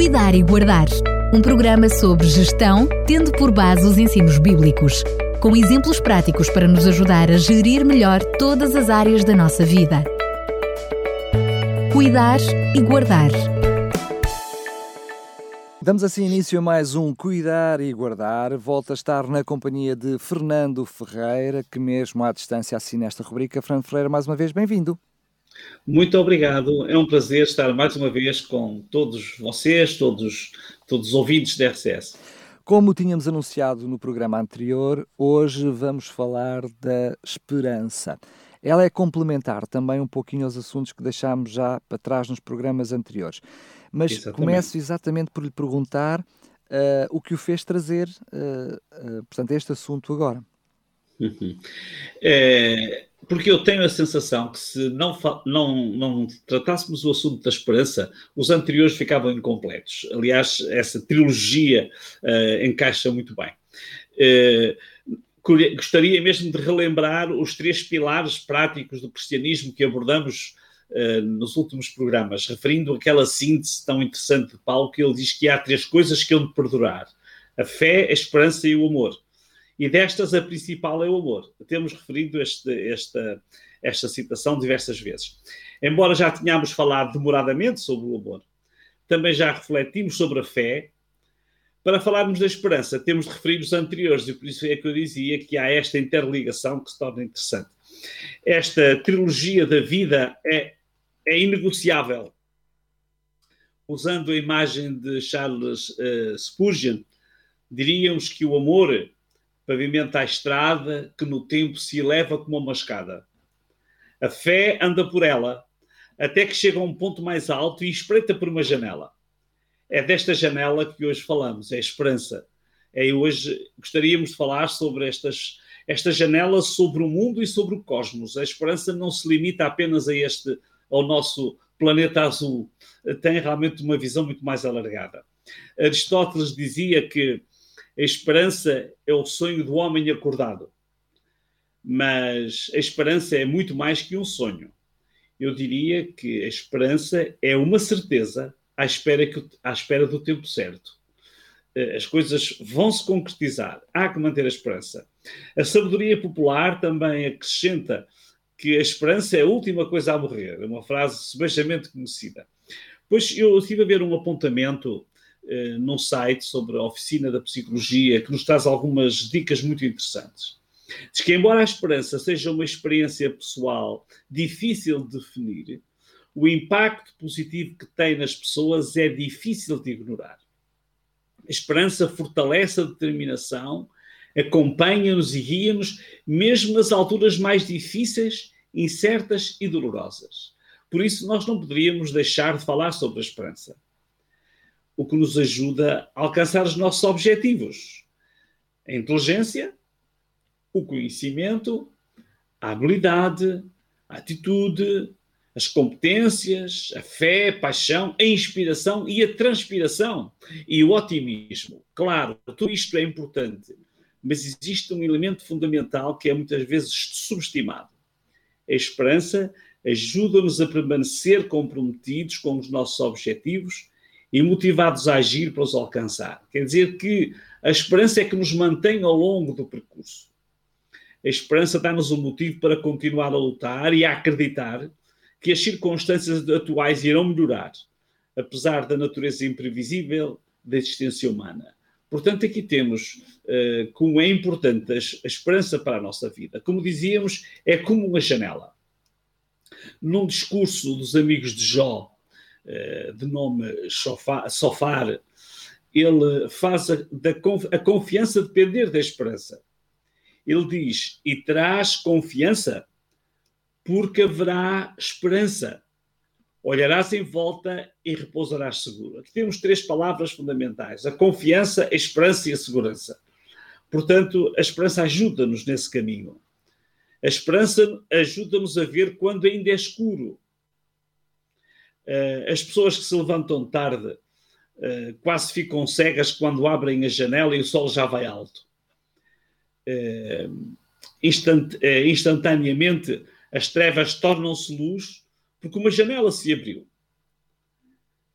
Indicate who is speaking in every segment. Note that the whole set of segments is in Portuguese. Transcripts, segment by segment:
Speaker 1: Cuidar e Guardar, um programa sobre gestão, tendo por base os ensinos bíblicos, com exemplos práticos para nos ajudar a gerir melhor todas as áreas da nossa vida. Cuidar e Guardar.
Speaker 2: Damos assim início a mais um Cuidar e Guardar. Volta a estar na companhia de Fernando Ferreira, que mesmo à distância assina esta rubrica. Fernando Ferreira, mais uma vez, bem-vindo.
Speaker 3: Muito obrigado. É um prazer estar mais uma vez com todos vocês, todos, todos os ouvintes da RCS.
Speaker 2: Como tínhamos anunciado no programa anterior, hoje vamos falar da esperança. Ela é complementar também um pouquinho aos assuntos que deixámos já para trás nos programas anteriores. Mas exatamente. começo exatamente por lhe perguntar uh, o que o fez trazer, uh, uh, portanto, este assunto agora.
Speaker 3: Uhum. É, porque eu tenho a sensação que se não, não, não tratássemos o assunto da esperança, os anteriores ficavam incompletos. Aliás, essa trilogia uh, encaixa muito bem. Uh, gostaria mesmo de relembrar os três pilares práticos do cristianismo que abordamos uh, nos últimos programas, referindo aquela síntese tão interessante de Paulo, que ele diz que há três coisas que hão de perdurar: a fé, a esperança e o amor. E destas, a principal é o amor. Temos referido este, esta, esta citação diversas vezes. Embora já tenhamos falado demoradamente sobre o amor, também já refletimos sobre a fé. Para falarmos da esperança, temos de referir os anteriores, e por isso é que eu dizia que há esta interligação que se torna interessante. Esta trilogia da vida é, é inegociável. Usando a imagem de Charles uh, Spurgeon, diríamos que o amor pavimenta a estrada que no tempo se eleva como uma escada. A fé anda por ela, até que chega a um ponto mais alto e espreita por uma janela. É desta janela que hoje falamos, é a esperança. É hoje gostaríamos de falar sobre estas, esta janela sobre o mundo e sobre o cosmos. A esperança não se limita apenas a este, ao nosso planeta azul. Tem realmente uma visão muito mais alargada. Aristóteles dizia que a esperança é o sonho do homem acordado. Mas a esperança é muito mais que um sonho. Eu diria que a esperança é uma certeza à espera, que, à espera do tempo certo. Eh, as coisas vão se concretizar. Há que manter a esperança. A sabedoria popular também acrescenta que a esperança é a última coisa a morrer. É uma frase sebejamente conhecida. Pois eu estive a ver um apontamento uh, num site sobre a oficina da psicologia que nos traz algumas dicas muito interessantes. Diz que, embora a esperança seja uma experiência pessoal difícil de definir, o impacto positivo que tem nas pessoas é difícil de ignorar. A esperança fortalece a determinação, acompanha-nos e guia-nos, mesmo nas alturas mais difíceis, incertas e dolorosas. Por isso, nós não poderíamos deixar de falar sobre a esperança o que nos ajuda a alcançar os nossos objetivos. A inteligência, o conhecimento, a habilidade, a atitude, as competências, a fé, a paixão, a inspiração e a transpiração e o otimismo. Claro, tudo isto é importante, mas existe um elemento fundamental que é muitas vezes subestimado. A esperança ajuda-nos a permanecer comprometidos com os nossos objetivos e motivados a agir para os alcançar. Quer dizer que a esperança é que nos mantém ao longo do percurso. A esperança dá-nos um motivo para continuar a lutar e a acreditar que as circunstâncias atuais irão melhorar, apesar da natureza imprevisível da existência humana. Portanto, aqui temos uh, como é importante a, esperança para a nossa vida. Como dizíamos, é como uma janela. Num discurso dos amigos de Jó, de nome Sofar, ele faz a, da, a confiança depender da esperança. Ele diz: E traz confiança, porque haverá esperança. Olharás em volta e repousarás seguro. Aqui temos três palavras fundamentais: a confiança, a esperança e a segurança. Portanto, a esperança ajuda-nos nesse caminho. A esperança ajuda-nos a ver quando ainda é escuro. Uh, as pessoas que se levantam tarde uh, quase ficam cegas quando abrem a janela e o sol já vai alto. Uh, instant, instantaneamente as trevas tornam-se luz porque uma janela se abriu.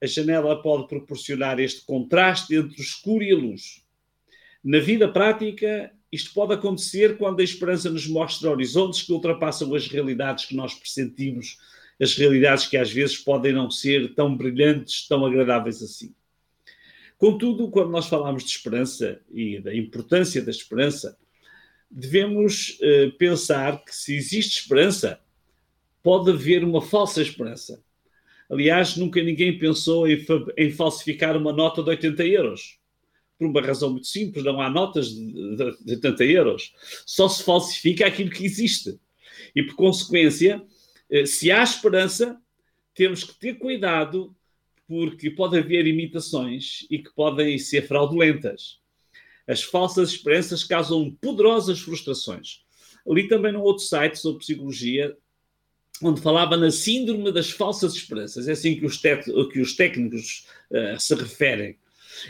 Speaker 3: a janela pode proporcionar este contraste entre o escuro e a luz. Na vida prática, isto pode acontecer quando a esperança nos mostra horizontes que ultrapassam as realidades que nós pressentimos, as realidades que às vezes podem não ser tão brilhantes, tão agradáveis assim. Contudo, quando nós falamos de esperança e da importância da esperança, devemos uh, pensar que se existe esperança, pode haver uma falsa esperança. Aliás, nunca ninguém pensou em, em, falsificar uma nota de 80 euros. Por uma razão muito simples, não há notas de, de, de 80 euros. Só se falsifica aquilo que existe. E, por consequência, eh, se há esperança, temos que ter cuidado, porque pode haver imitações e que podem ser fraudulentas. As falsas esperanças causam poderosas frustrações. Ali também num outro site sobre psicologia, onde falava na síndrome das falsas esperanças. É assim que os, que os técnicos uh, se referem.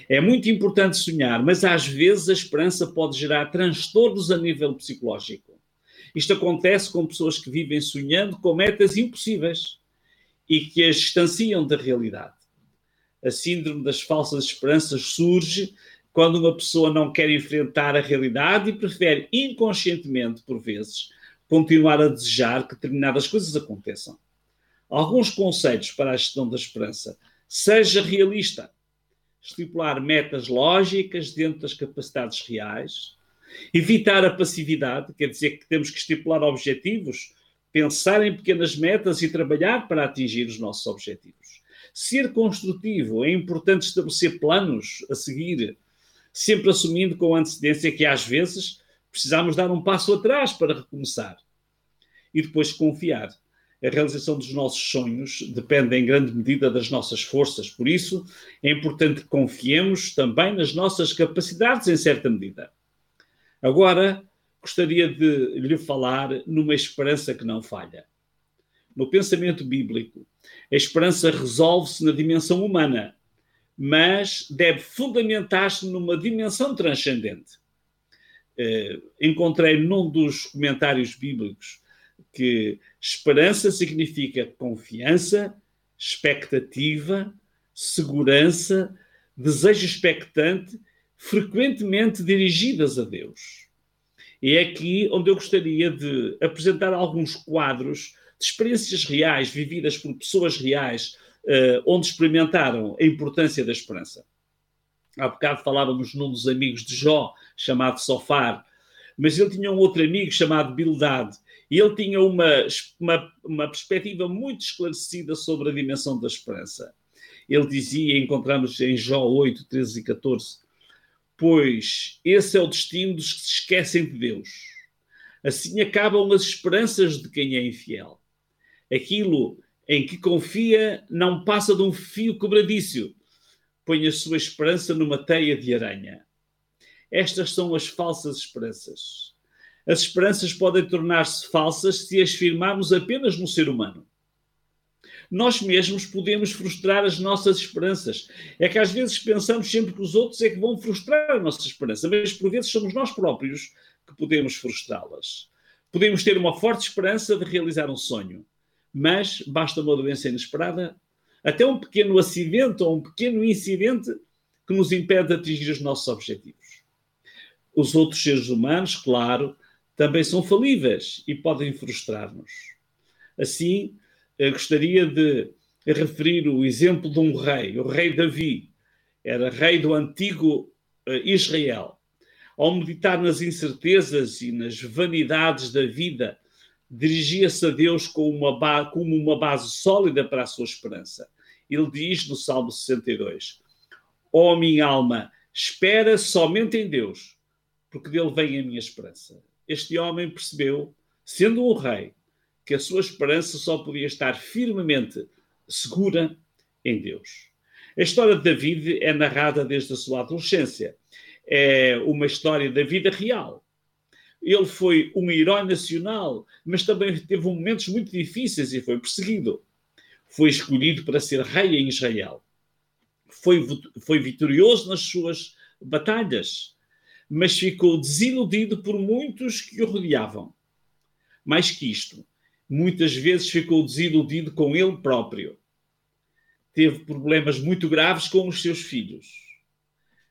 Speaker 3: É muito importante sonhar, mas às vezes a esperança pode gerar transtornos a nível psicológico. Isto acontece com pessoas que vivem sonhando com metas impossíveis e que as distanciam da realidade. A síndrome das falsas esperanças surge quando uma pessoa não quer enfrentar a realidade e prefere inconscientemente, por vezes, continuar a desejar que determinadas coisas aconteçam. Alguns conceitos para a gestão da esperança. Seja realista. Estipular metas lógicas dentro das capacidades reais. Evitar a passividade, quer dizer que temos que estipular objetivos, pensar em pequenas metas e trabalhar para atingir os nossos objetivos. Ser construtivo, é importante estabelecer planos a seguir, sempre assumindo com antecedência que às vezes precisamos dar um passo atrás para recomeçar. E depois confiar. A realização dos nossos sonhos depende em grande medida das nossas forças, por isso é importante que confiemos também nas nossas capacidades em certa medida. Agora, gostaria de lhe falar numa esperança que não falha. No pensamento bíblico, a esperança resolve-se na dimensão humana, mas deve fundamentar-se numa dimensão transcendente. Uh, encontrei num dos comentários bíblicos que esperança significa confiança, expectativa, segurança, desejo expectante, frequentemente dirigidas a Deus. E é aqui onde eu gostaria de apresentar alguns quadros de experiências reais, vividas por pessoas reais, uh, onde experimentaram a importância da esperança. Há bocado falávamos num dos amigos de Jó, chamado Sofar, mas ele tinha um outro amigo chamado Bildad, e ele tinha uma, uma, uma perspectiva muito esclarecida sobre a dimensão da esperança. Ele dizia, encontramos em Jó 8, 13 e 14, pois esse é o destino dos que se esquecem de Deus. Assim acabam as esperanças de quem é infiel. Aquilo em que confia não passa de um fio quebradiço. Põe a sua esperança numa teia de aranha. Estas são as falsas esperanças. As esperanças podem tornar-se falsas se as firmarmos apenas no ser humano. Nós mesmos podemos frustrar as nossas esperanças. É que às vezes pensamos sempre que os outros é que vão frustrar a nossa esperança, mas por vezes somos nós próprios que podemos frustrá-las. Podemos ter uma forte esperança de realizar um sonho, mas basta uma doença inesperada, até um pequeno acidente ou um pequeno incidente que nos impede de atingir os nossos objetivos. Os outros seres humanos, claro, também são falíveis e podem frustrar-nos. Assim, gostaria de referir o exemplo de um rei, o rei Davi, era rei do antigo eh, Israel. Ao meditar nas incertezas e nas vanidades da vida, dirigia-se a Deus como uma, como uma base sólida para a sua esperança. Ele diz no Salmo 62: Ó oh, minha alma, espera somente em Deus, porque dele vem a minha esperança. Este homem percebeu, sendo um rei, que a sua esperança só podia estar firmemente segura em Deus. A história de David é narrada desde a sua adolescência. É uma história da vida real ele foi um herói nacional, mas também teve momentos muito difíceis e foi perseguido. Foi escolhido para ser rei em Israel. Foi, foi vitorioso nas suas batalhas, mas ficou desiludido por muitos que o rodeavam. Mais que isto, muitas vezes ficou desiludido com ele próprio. teve problemas muito graves com os seus filhos,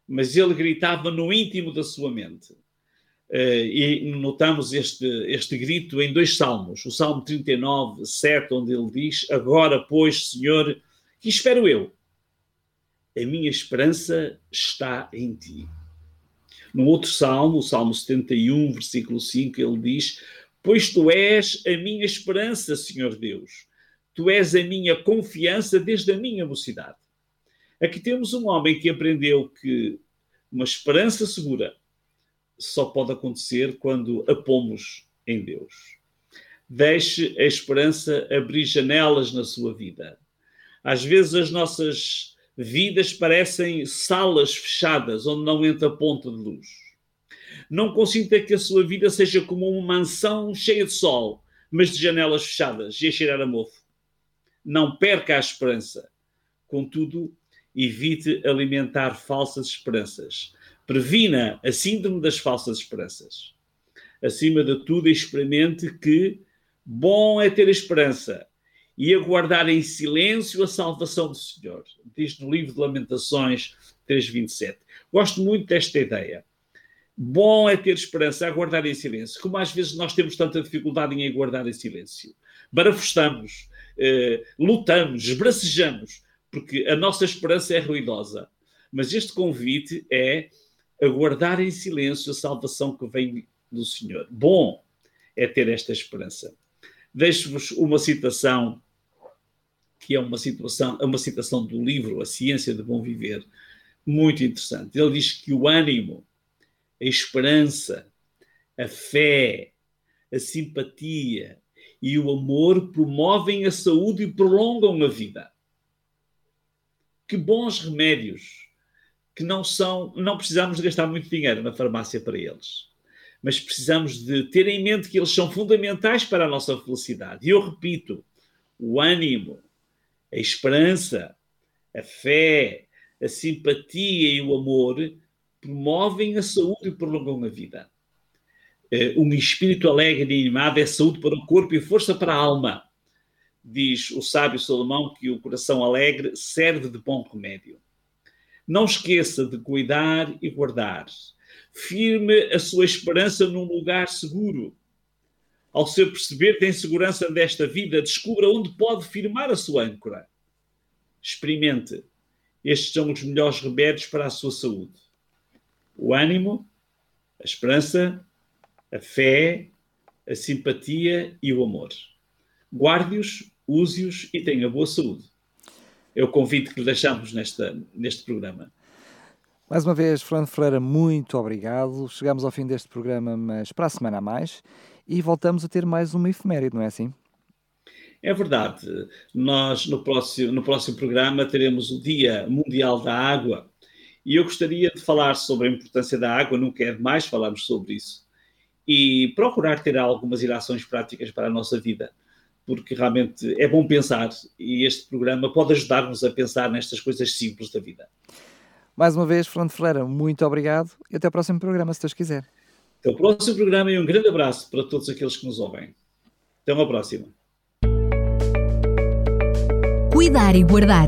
Speaker 3: mas ele gritava no íntimo da sua mente. Uh, e notamos este, este grito em dois salmos. O Salmo 39, 7, onde ele diz: Agora, pois, Senhor, que espero eu? A minha esperança está em ti. No outro salmo, o Salmo 71, versículo 5, ele diz: Pois tu és a minha esperança, Senhor Deus. Tu és a minha confiança desde a minha mocidade. Aqui temos um homem que aprendeu que uma esperança segura só pode acontecer quando a pomos em Deus. Deixe a esperança abrir janelas na sua vida. Às vezes as nossas vidas parecem salas fechadas onde não entra ponta de luz. Não consinta que a sua vida seja como uma mansão cheia de sol, mas de janelas fechadas e a cheirar a mofo. Não perca a esperança. Contudo, evite alimentar falsas esperanças. Previna a síndrome das falsas esperanças. Acima de tudo, experimente que bom é ter esperança e aguardar em silêncio a salvação do Senhor. Diz no livro de Lamentações 3.27. Gosto muito desta ideia. Bom é ter esperança, aguardar em silêncio. Como às vezes nós temos tanta dificuldade em aguardar em silêncio. Barafustamos, eh, lutamos, esbracejamos, porque a nossa esperança é ruidosa. Mas este convite é aguardar em silêncio a salvação que vem do Senhor. Bom é ter esta esperança. Deixo-vos uma citação que é uma situação, uma citação do livro A Ciência de Bom Viver, muito interessante. Ele diz que o ânimo, a esperança, a fé, a simpatia e o amor promovem a saúde e prolongam a vida. Que bons remédios que não são, não precisamos de gastar muito dinheiro na farmácia para eles. Mas precisamos de ter em mente que eles são fundamentais para a nossa felicidade. E eu repito, o ânimo, a esperança, a fé, a simpatia e o amor promovem a saúde e prolongam a vida. Eh, um espírito alegre e animado é saúde para o corpo e força para a alma. Diz o sábio Salomão que o coração alegre serve de bom remédio. Não esqueça de cuidar e guardar. Firme a sua esperança num lugar seguro ao seu perceber tem segurança desta vida, descubra onde pode firmar a sua âncora. Experimente. Estes são os melhores remédios para a sua saúde: o ânimo, a esperança, a fé, a simpatia e o amor. Guarde-os, use-os e tenha boa saúde. É o convite que lhe deixamos nesta, neste programa.
Speaker 2: Mais uma vez, Fernando Ferreira, muito obrigado. Chegamos ao fim deste programa, mas para a semana a mais e voltamos a ter mais uma efeméride, não é assim?
Speaker 3: É verdade. Nós, no próximo, no próximo programa, teremos o Dia Mundial da Água e eu gostaria de falar sobre a importância da água, não quero mais falarmos sobre isso, e procurar ter algumas ilações práticas para a nossa vida, porque realmente é bom pensar e este programa pode ajudar-nos a pensar nestas coisas simples da vida.
Speaker 2: Mais uma vez, Fernando Ferreira, muito obrigado e até o próximo programa, se Deus quiser.
Speaker 3: Até o próximo programa e um grande abraço para todos aqueles que nos ouvem. Até uma próxima.
Speaker 1: Cuidar e Guardar